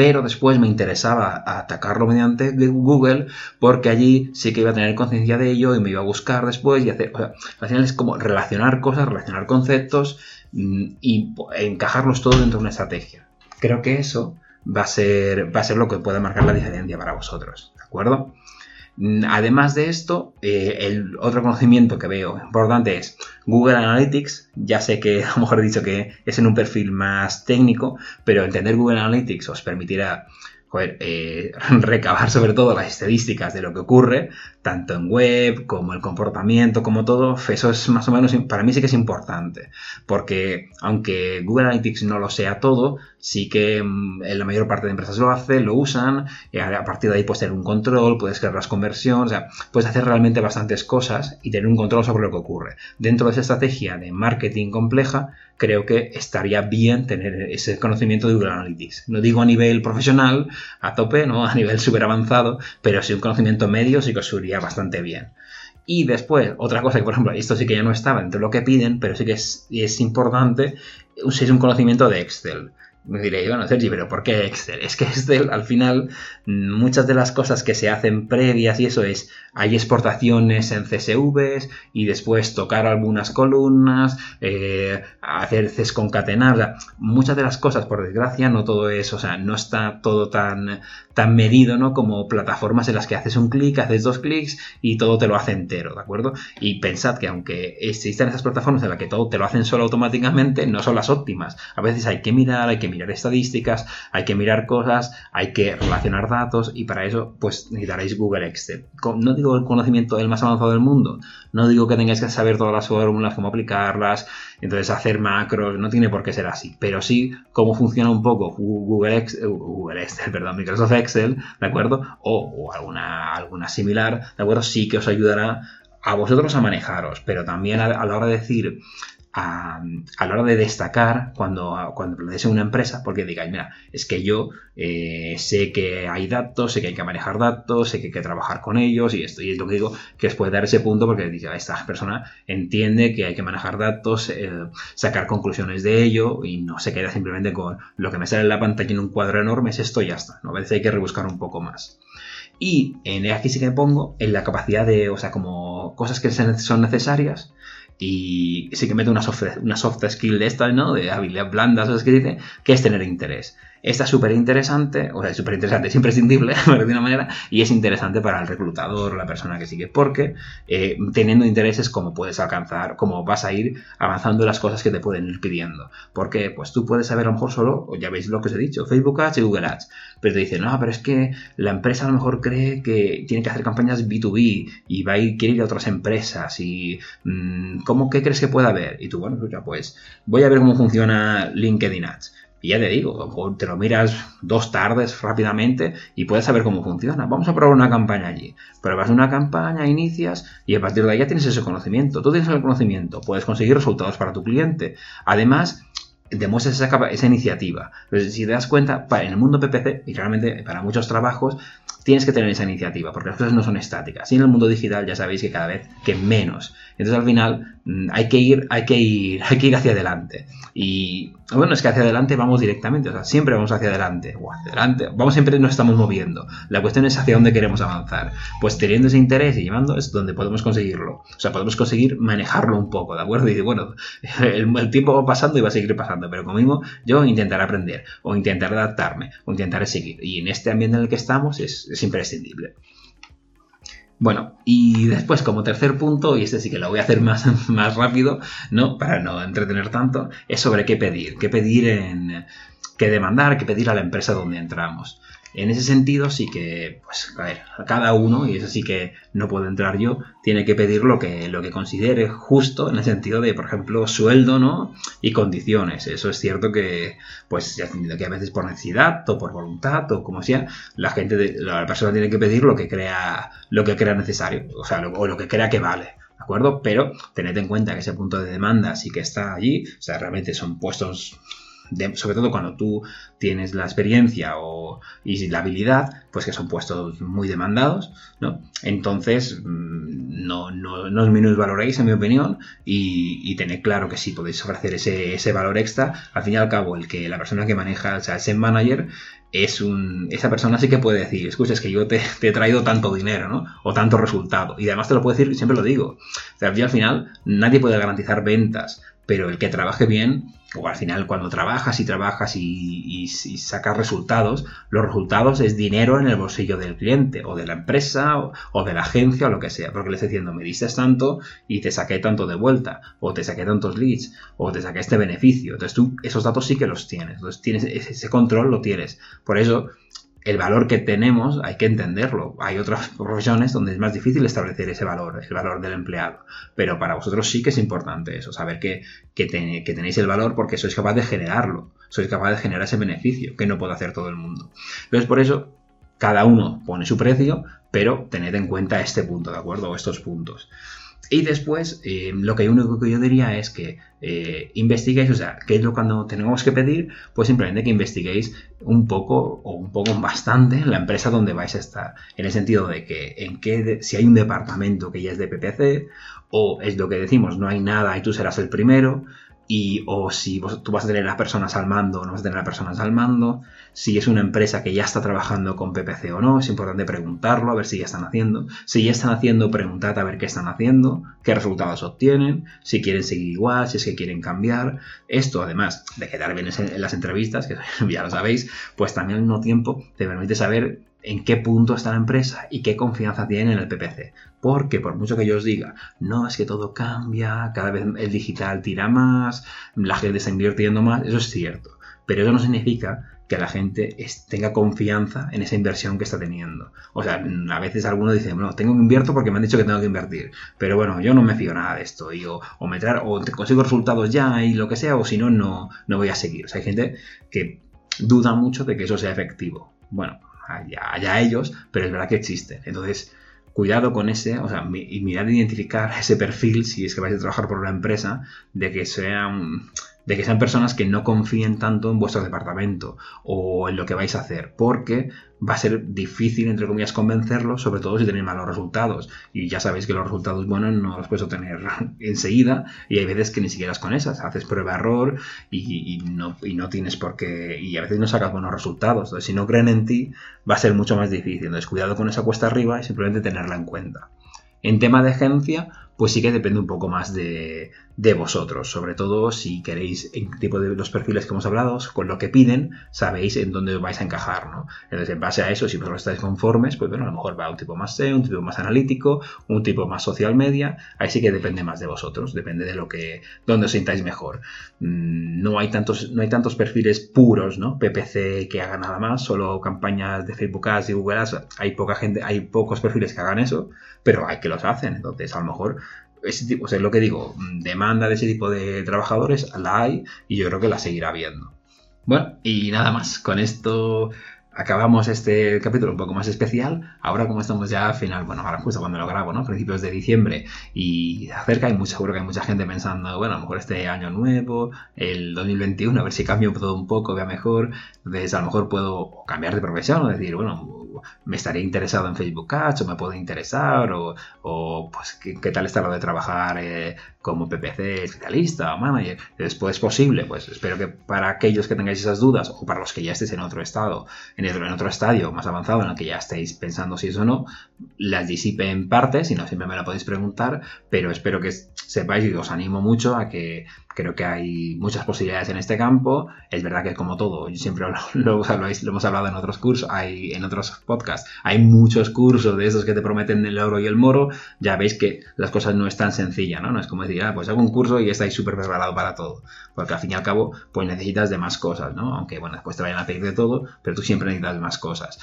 Speaker 1: pero después me interesaba atacarlo mediante Google porque allí sí que iba a tener conciencia de ello y me iba a buscar después y hacer, o sea, al final es como relacionar cosas, relacionar conceptos y encajarlos todos dentro de una estrategia. Creo que eso va a ser, va a ser lo que puede marcar la diferencia para vosotros, ¿de acuerdo? Mm, además de esto, eh, el otro conocimiento que veo importante es Google Analytics. Ya sé que a lo mejor he dicho que es en un perfil más técnico, pero entender Google Analytics os permitirá eh, recabar sobre todo las estadísticas de lo que ocurre, tanto en web como el comportamiento, como todo, eso es más o menos, para mí sí que es importante, porque aunque Google Analytics no lo sea todo, sí que mm, en la mayor parte de empresas lo hace, lo usan, a partir de ahí puedes tener un control, puedes crear las conversiones, o sea, puedes hacer realmente bastantes cosas y tener un control sobre lo que ocurre. Dentro de esa estrategia de marketing compleja, creo que estaría bien tener ese conocimiento de Google Analytics. No digo a nivel profesional, a tope, ¿no? A nivel súper avanzado, pero sí un conocimiento medio sí bastante bien. Y después, otra cosa que, por ejemplo, esto sí que ya no estaba entre lo que piden, pero sí que es, es importante, es un conocimiento de Excel. Me diréis, bueno, Sergi, pero ¿por qué Excel? Es que Excel, al final, muchas de las cosas que se hacen previas y eso es, hay exportaciones en CSVs y después tocar algunas columnas, eh, hacer CES concatenar, muchas de las cosas, por desgracia, no todo es, o sea, no está todo tan, tan medido, ¿no? Como plataformas en las que haces un clic, haces dos clics y todo te lo hace entero, ¿de acuerdo? Y pensad que aunque existan esas plataformas en las que todo te lo hacen solo automáticamente, no son las óptimas. A veces hay que mirar, hay que mirar estadísticas, hay que mirar cosas, hay que relacionar datos y para eso pues necesitaréis Google Excel. No digo el conocimiento del más avanzado del mundo, no digo que tengáis que saber todas las fórmulas, cómo aplicarlas, entonces hacer macros, no tiene por qué ser así, pero sí cómo funciona un poco Google Excel, Google Excel, perdón, Microsoft Excel, ¿de acuerdo? O, alguna, alguna similar, ¿de acuerdo? Sí que os ayudará a vosotros a manejaros, pero también a la hora de decir, a, la hora de destacar cuando, cuando planteéis una empresa, porque digáis, mira, es que yo eh, sé que hay datos, sé que hay que manejar datos, sé que hay que trabajar con ellos y esto, y es lo que digo, que os puede dar ese punto porque dice, esta persona entiende que hay que manejar datos, eh, sacar conclusiones de ello y no se queda simplemente con lo que me sale en la pantalla en un cuadro enorme, es esto y ya está, ¿no? a veces hay que rebuscar un poco más. Y en aquí sí que pongo en la capacidad de, o sea, como cosas que son necesarias, y sí que mete una soft, una soft skill de esta, ¿no? De habilidad blanda, ¿sabes qué dice? Que es tener interés. Esta es súper interesante, o sea, súper interesante, es imprescindible, de una manera, y es interesante para el reclutador o la persona que sigue, porque eh, teniendo intereses, como puedes alcanzar, cómo vas a ir avanzando las cosas que te pueden ir pidiendo. Porque, pues tú puedes saber a lo mejor solo, o ya veis lo que os he dicho, Facebook Ads y Google Ads, pero te dicen, no, pero es que la empresa a lo mejor cree que tiene que hacer campañas B2B y va a ir, quiere ir a otras empresas y mm, ¿cómo qué crees que puede haber? Y tú, bueno, pues voy a ver cómo funciona LinkedIn Ads y ya te digo, te lo miras dos tardes rápidamente y puedes saber cómo funciona. Vamos a probar una campaña allí. Pruebas una campaña, inicias y a partir de ahí ya tienes ese conocimiento. Tú tienes el conocimiento, puedes conseguir resultados para tu cliente. Además, demuestras esa, esa iniciativa. Entonces, si te das cuenta, en el mundo PPC, y realmente para muchos trabajos, tienes que tener esa iniciativa, porque las cosas no son estáticas. Y en el mundo digital ya sabéis que cada vez que menos. Entonces al final hay que ir, hay que ir, hay que ir hacia adelante. Y bueno, es que hacia adelante vamos directamente, o sea, siempre vamos hacia adelante, o hacia adelante, vamos siempre nos estamos moviendo. La cuestión es hacia dónde queremos avanzar. Pues teniendo ese interés y llevando es donde podemos conseguirlo. O sea, podemos conseguir manejarlo un poco, ¿de acuerdo? Y bueno, el, tiempo va pasando y va a seguir pasando, pero como mismo yo intentaré aprender, o intentaré adaptarme, o intentaré seguir. Y en este ambiente en el que estamos es, es imprescindible. Bueno, y después como tercer punto, y este sí que lo voy a hacer más, más rápido, ¿no? Para no entretener tanto, es sobre qué pedir, qué pedir en, qué demandar, qué pedir a la empresa donde entramos. En ese sentido sí que, pues, a ver, cada uno, y eso sí que no puedo entrar yo, tiene que pedir lo que, lo que considere justo en el sentido de, por ejemplo, sueldo, ¿no? Y condiciones. Eso es cierto que, pues, ya que a veces por necesidad o por voluntad o como sea, la gente, la persona tiene que pedir lo que crea, lo que crea necesario, o sea, o lo que crea que vale. ¿De acuerdo? Pero tened en cuenta que ese punto de demanda sí que está allí, o sea, realmente son puestos sobre todo cuando tú tienes la experiencia o, y la habilidad, pues que son puestos muy demandados, ¿no? Entonces, mm, no, no, no os minusvaloréis, en mi opinión, y, y, tened claro que si podéis ofrecer ese, ese valor extra. Al fin y al cabo, el que la persona que maneja, o sea, ese manager, es un, esa persona sí que puede decir, escucha, es que yo te, he traído tanto dinero, ¿no? O tanto resultado. Y además te lo puedo decir, siempre lo digo. O sea, al final nadie puede garantizar ventas, pero el que trabaje bien, o al final cuando trabajas y trabajas y, sacas resultados, los resultados es dinero en el bolsillo del cliente, o de la empresa, o, de la agencia, o lo que sea, porque le estás diciendo, me diste tanto y te saqué tanto de vuelta, o te saqué tantos leads, o te saqué este beneficio. Entonces tú esos datos sí que los tienes, entonces tienes ese control lo tienes. Por eso el valor que tenemos hay que entenderlo. Hay otras profesiones donde es más difícil establecer ese valor, el valor del empleado. Pero para vosotros sí que es importante eso, saber que, que, tenéis el valor porque sois capaz de generarlo, sois capaz de generar ese beneficio que no puede hacer todo el mundo. Entonces, por eso, cada uno pone su precio, pero tened en cuenta este punto, ¿de acuerdo? O estos puntos. Y después, eh, lo que único que yo diría es que eh, investiguéis, o sea, ¿qué es lo que tenemos que pedir? Pues simplemente que investiguéis un poco o un poco bastante la empresa donde vais a estar. En el sentido de que en qué, si hay un departamento que ya es de PPC, o es lo que decimos, no hay nada y tú serás el primero, y o si tú vas a tener las personas al mando o no vas a tener las personas al mando, si es una empresa que ya está trabajando con PPC o no, es importante preguntarlo, a ver si ya están haciendo. Si ya están haciendo, preguntad a ver qué están haciendo, qué resultados obtienen, si quieren seguir igual, si es que quieren cambiar. Esto, además de quedar bien en las entrevistas, que ya lo sabéis, pues también al mismo tiempo te permite saber en qué punto está la empresa y qué confianza tiene en el PPC. Porque por mucho que yo os diga, no, es que todo cambia, cada vez el digital tira más, la gente está invirtiendo más, eso es cierto. Pero eso no significa que la gente tenga confianza en esa inversión que está teniendo. O sea, a veces algunos dicen, bueno, tengo que invierto porque me han dicho que tengo que invertir. Pero bueno, yo no me fío nada de esto. Y o, o, me o consigo resultados ya y lo que sea, o si no, no, no voy a seguir. O sea, hay gente que duda mucho de que eso sea efectivo. Bueno, allá, ellos, pero es verdad que existen. Entonces, cuidado con ese, o sea, y mirad identificar ese perfil si es que vais a trabajar por una empresa, de que sean de que sean personas que no confíen tanto en vuestro departamento o en lo que vais a hacer, porque va a ser difícil, entre comillas, convencerlos, sobre todo si tenéis malos resultados. Y ya sabéis que los resultados buenos no los puedes obtener enseguida, y hay veces que ni siquiera es con esas, haces prueba-error y, no, y no tienes por qué, y a veces no sacas buenos resultados. Entonces, si no creen en ti, va a ser mucho más difícil. Entonces, cuidado con esa cuesta arriba y simplemente tenerla en cuenta. En tema de agencia, pues sí que depende un poco más de, vosotros, sobre todo si queréis en tipo de los perfiles que hemos hablado, con lo que piden, sabéis en dónde vais a encajar, ¿no? Entonces, en base a eso, si vosotros estáis conformes, pues bueno, a lo mejor va un tipo más SEO, un tipo más analítico, un tipo más social media, ahí sí que depende más de vosotros, depende de lo que, dónde os sintáis mejor. Mm, no hay tantos, no hay tantos perfiles puros, ¿no? PPC que hagan nada más, solo campañas de Facebook Ads y Google Ads, hay poca gente, hay pocos perfiles que hagan eso, pero hay que los hacen, entonces a lo mejor ese tipo, o sea, lo que digo, demanda de ese tipo de trabajadores la hay y yo creo que la seguirá habiendo. Bueno, y nada más, con esto acabamos este capítulo un poco más especial. Ahora como estamos ya a final, bueno, ahora justo cuando lo grabo, ¿no? Principios de diciembre y acerca hay mucho, seguro que hay mucha gente pensando, bueno, a lo mejor este año nuevo, el 2021, a ver si cambio todo un poco, vea mejor. Entonces a lo mejor puedo cambiar de profesión o decir, bueno, me estaría interesado en Facebook Ads o me puede interesar o, pues ¿qué, tal está lo de trabajar eh, como PPC especialista o manager. Después es posible, pues espero que para aquellos que tengáis esas dudas o para los que ya estéis en otro estado, en otro, en otro estadio más avanzado en el que ya estéis pensando si es o no, las disipe en parte, si no siempre me la podéis preguntar, pero espero que sepáis y os animo mucho a que creo que hay muchas posibilidades en este campo. Es verdad que como todo, siempre lo, lo, hemos hablado en otros cursos, hay en otros podcasts, hay muchos cursos de esos que te prometen el oro y el moro. Ya veis que las cosas no es tan sencilla, ¿no? No es como ah, pues hago un curso y estáis súper preparado para todo. Porque al fin y al cabo, pues necesitas de más cosas, ¿no? Aunque, bueno, después te vayan a pedir de todo, pero tú siempre necesitas más cosas.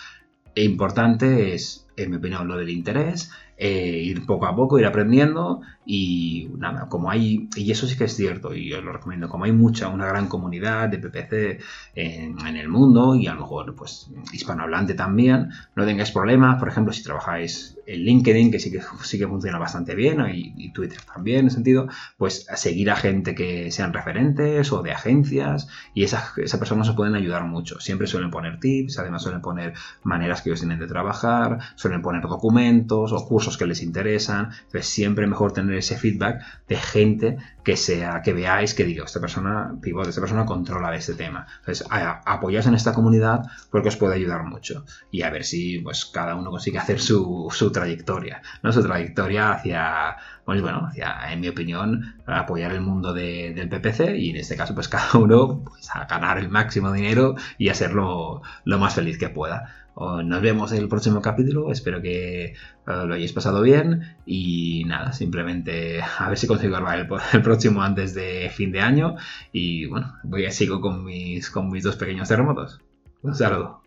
Speaker 1: E importante es, en mi opinión, lo del interés, eh, ir poco a poco, ir aprendiendo y nada, como hay, y eso sí que es cierto y os lo recomiendo, como hay mucha, una gran comunidad de PPC en, el mundo y a lo mejor pues hispanohablante también, no tengáis problemas, por ejemplo, si trabajáis en LinkedIn, que sí que, sí que funciona bastante bien, y, Twitter también en sentido, pues seguir a gente que sean referentes o de agencias y esas, esas personas os pueden ayudar mucho, siempre suelen poner tips, además suelen poner maneras que ellos tienen de trabajar, suelen poner documentos o cursos que les interesan. Entonces, siempre mejor tener ese feedback de gente que sea, que veáis que digo, esta persona, pivot, esta persona controla de este tema. Entonces, apoyaos en esta comunidad porque os puede ayudar mucho. Y a ver si pues cada uno consigue hacer su, su trayectoria, ¿no? Su trayectoria hacia, pues bueno, hacia, en mi opinión, apoyar el mundo del PPC y en este caso, pues cada uno pues, a ganar el máximo dinero y hacerlo lo más feliz que pueda. Nos vemos en el próximo capítulo, espero que eh, lo hayáis pasado bien y nada, simplemente a ver si consigo grabar el, próximo antes de fin de año y bueno, voy a sigo con mis, con mis dos pequeños terremotos. Un saludo.